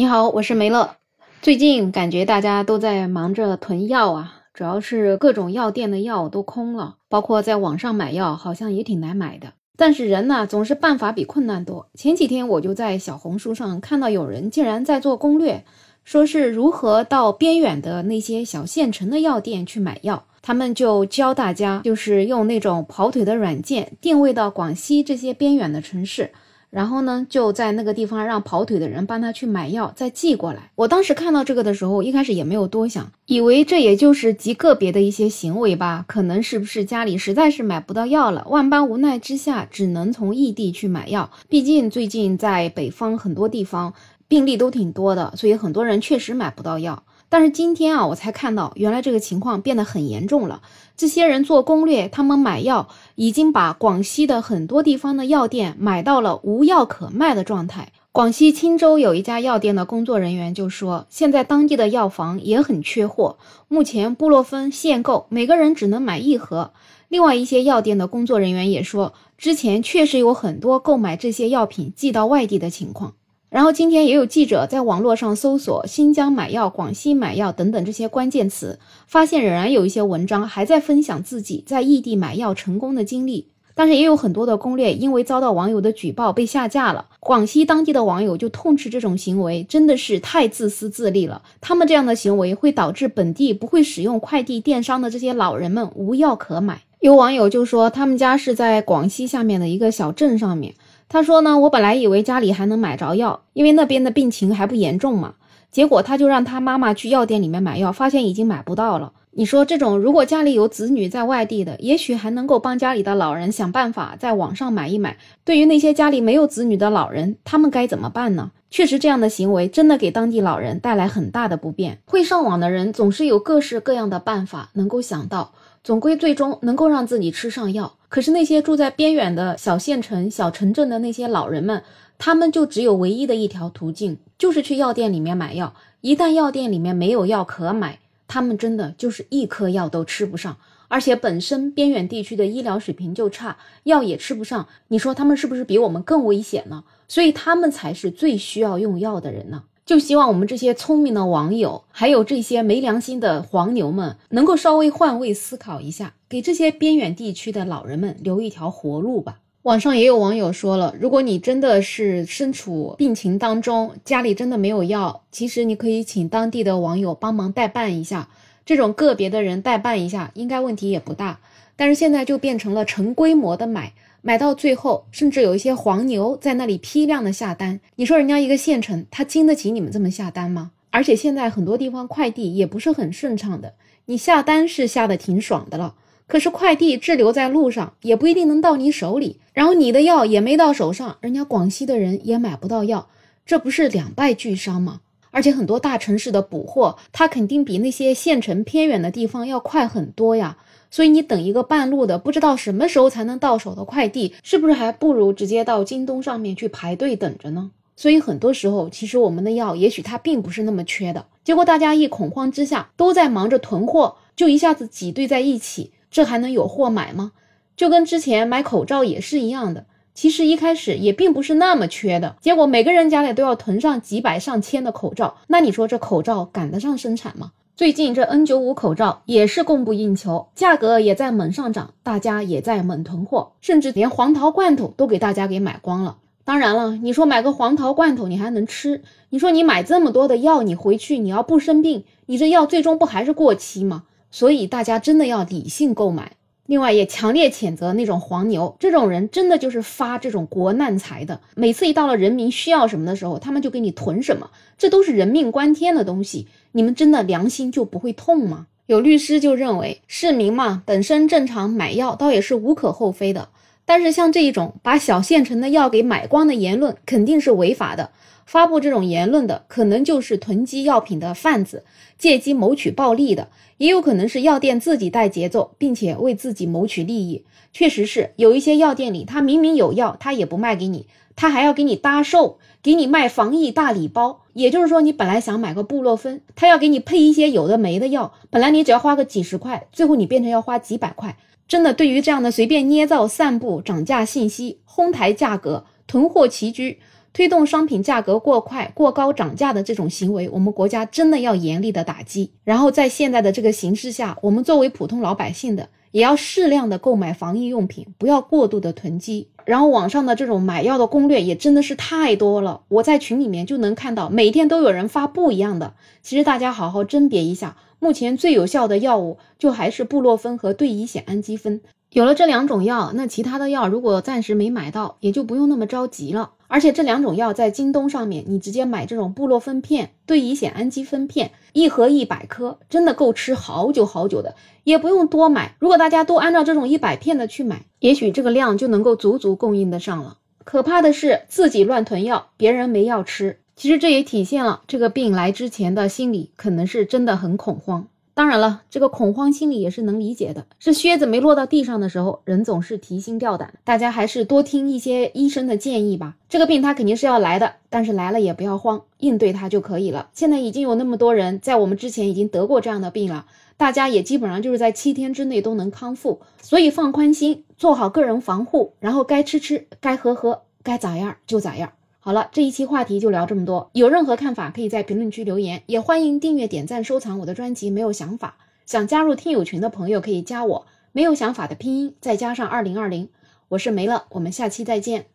你好，我是梅乐。最近感觉大家都在忙着囤药啊，主要是各种药店的药都空了，包括在网上买药好像也挺难买的。但是人呢，总是办法比困难多。前几天我就在小红书上看到有人竟然在做攻略，说是如何到边远的那些小县城的药店去买药。他们就教大家，就是用那种跑腿的软件定位到广西这些边远的城市。然后呢，就在那个地方让跑腿的人帮他去买药，再寄过来。我当时看到这个的时候，一开始也没有多想，以为这也就是极个别的一些行为吧，可能是不是家里实在是买不到药了，万般无奈之下，只能从异地去买药。毕竟最近在北方很多地方病例都挺多的，所以很多人确实买不到药。但是今天啊，我才看到，原来这个情况变得很严重了。这些人做攻略，他们买药已经把广西的很多地方的药店买到了无药可卖的状态。广西钦州有一家药店的工作人员就说，现在当地的药房也很缺货，目前布洛芬限购，每个人只能买一盒。另外一些药店的工作人员也说，之前确实有很多购买这些药品寄到外地的情况。然后今天也有记者在网络上搜索“新疆买药”“广西买药”等等这些关键词，发现仍然有一些文章还在分享自己在异地买药成功的经历。但是也有很多的攻略因为遭到网友的举报被下架了。广西当地的网友就痛斥这种行为真的是太自私自利了。他们这样的行为会导致本地不会使用快递电商的这些老人们无药可买。有网友就说，他们家是在广西下面的一个小镇上面。他说呢，我本来以为家里还能买着药，因为那边的病情还不严重嘛。结果他就让他妈妈去药店里面买药，发现已经买不到了。你说这种如果家里有子女在外地的，也许还能够帮家里的老人想办法在网上买一买。对于那些家里没有子女的老人，他们该怎么办呢？确实，这样的行为真的给当地老人带来很大的不便。会上网的人总是有各式各样的办法能够想到。总归最终能够让自己吃上药，可是那些住在边远的小县城、小城镇的那些老人们，他们就只有唯一的一条途径，就是去药店里面买药。一旦药店里面没有药可买，他们真的就是一颗药都吃不上，而且本身边远地区的医疗水平就差，药也吃不上。你说他们是不是比我们更危险呢？所以他们才是最需要用药的人呢。就希望我们这些聪明的网友，还有这些没良心的黄牛们，能够稍微换位思考一下，给这些边远地区的老人们留一条活路吧。网上也有网友说了，如果你真的是身处病情当中，家里真的没有药，其实你可以请当地的网友帮忙代办一下，这种个别的人代办一下，应该问题也不大。但是现在就变成了成规模的买。买到最后，甚至有一些黄牛在那里批量的下单。你说人家一个县城，他经得起你们这么下单吗？而且现在很多地方快递也不是很顺畅的，你下单是下的挺爽的了，可是快递滞留在路上，也不一定能到你手里。然后你的药也没到手上，人家广西的人也买不到药，这不是两败俱伤吗？而且很多大城市的补货，它肯定比那些县城偏远的地方要快很多呀。所以你等一个半路的，不知道什么时候才能到手的快递，是不是还不如直接到京东上面去排队等着呢？所以很多时候，其实我们的药也许它并不是那么缺的，结果大家一恐慌之下都在忙着囤货，就一下子挤兑在一起，这还能有货买吗？就跟之前买口罩也是一样的，其实一开始也并不是那么缺的，结果每个人家里都要囤上几百上千的口罩，那你说这口罩赶得上生产吗？最近这 N 九五口罩也是供不应求，价格也在猛上涨，大家也在猛囤货，甚至连黄桃罐头都给大家给买光了。当然了，你说买个黄桃罐头你还能吃？你说你买这么多的药，你回去你要不生病，你这药最终不还是过期吗？所以大家真的要理性购买。另外，也强烈谴责那种黄牛，这种人真的就是发这种国难财的。每次一到了人民需要什么的时候，他们就给你囤什么，这都是人命关天的东西，你们真的良心就不会痛吗？有律师就认为，市民嘛，本身正常买药倒也是无可厚非的，但是像这一种把小县城的药给买光的言论，肯定是违法的。发布这种言论的，可能就是囤积药品的贩子，借机谋取暴利的，也有可能是药店自己带节奏，并且为自己谋取利益。确实是有一些药店里，他明明有药，他也不卖给你，他还要给你搭售，给你卖防疫大礼包。也就是说，你本来想买个布洛芬，他要给你配一些有的没的药，本来你只要花个几十块，最后你变成要花几百块。真的，对于这样的随便捏造、散布涨价信息、哄抬价格、囤货齐居。推动商品价格过快、过高涨价的这种行为，我们国家真的要严厉的打击。然后在现在的这个形势下，我们作为普通老百姓的，也要适量的购买防疫用品，不要过度的囤积。然后网上的这种买药的攻略也真的是太多了，我在群里面就能看到，每天都有人发不一样的。其实大家好好甄别一下，目前最有效的药物就还是布洛芬和对乙酰氨基酚。有了这两种药，那其他的药如果暂时没买到，也就不用那么着急了。而且这两种药在京东上面，你直接买这种布洛芬片、对乙酰氨基酚片，一盒一百颗，真的够吃好久好久的，也不用多买。如果大家都按照这种一百片的去买，也许这个量就能够足足供应得上了。可怕的是自己乱囤药，别人没药吃。其实这也体现了这个病来之前的心理可能是真的很恐慌。当然了，这个恐慌心理也是能理解的。是靴子没落到地上的时候，人总是提心吊胆。大家还是多听一些医生的建议吧。这个病它肯定是要来的，但是来了也不要慌，应对它就可以了。现在已经有那么多人在我们之前已经得过这样的病了，大家也基本上就是在七天之内都能康复。所以放宽心，做好个人防护，然后该吃吃，该喝喝，该咋样就咋样。好了，这一期话题就聊这么多。有任何看法，可以在评论区留言，也欢迎订阅、点赞、收藏我的专辑。没有想法，想加入听友群的朋友可以加我。没有想法的拼音再加上二零二零，我是梅乐。我们下期再见。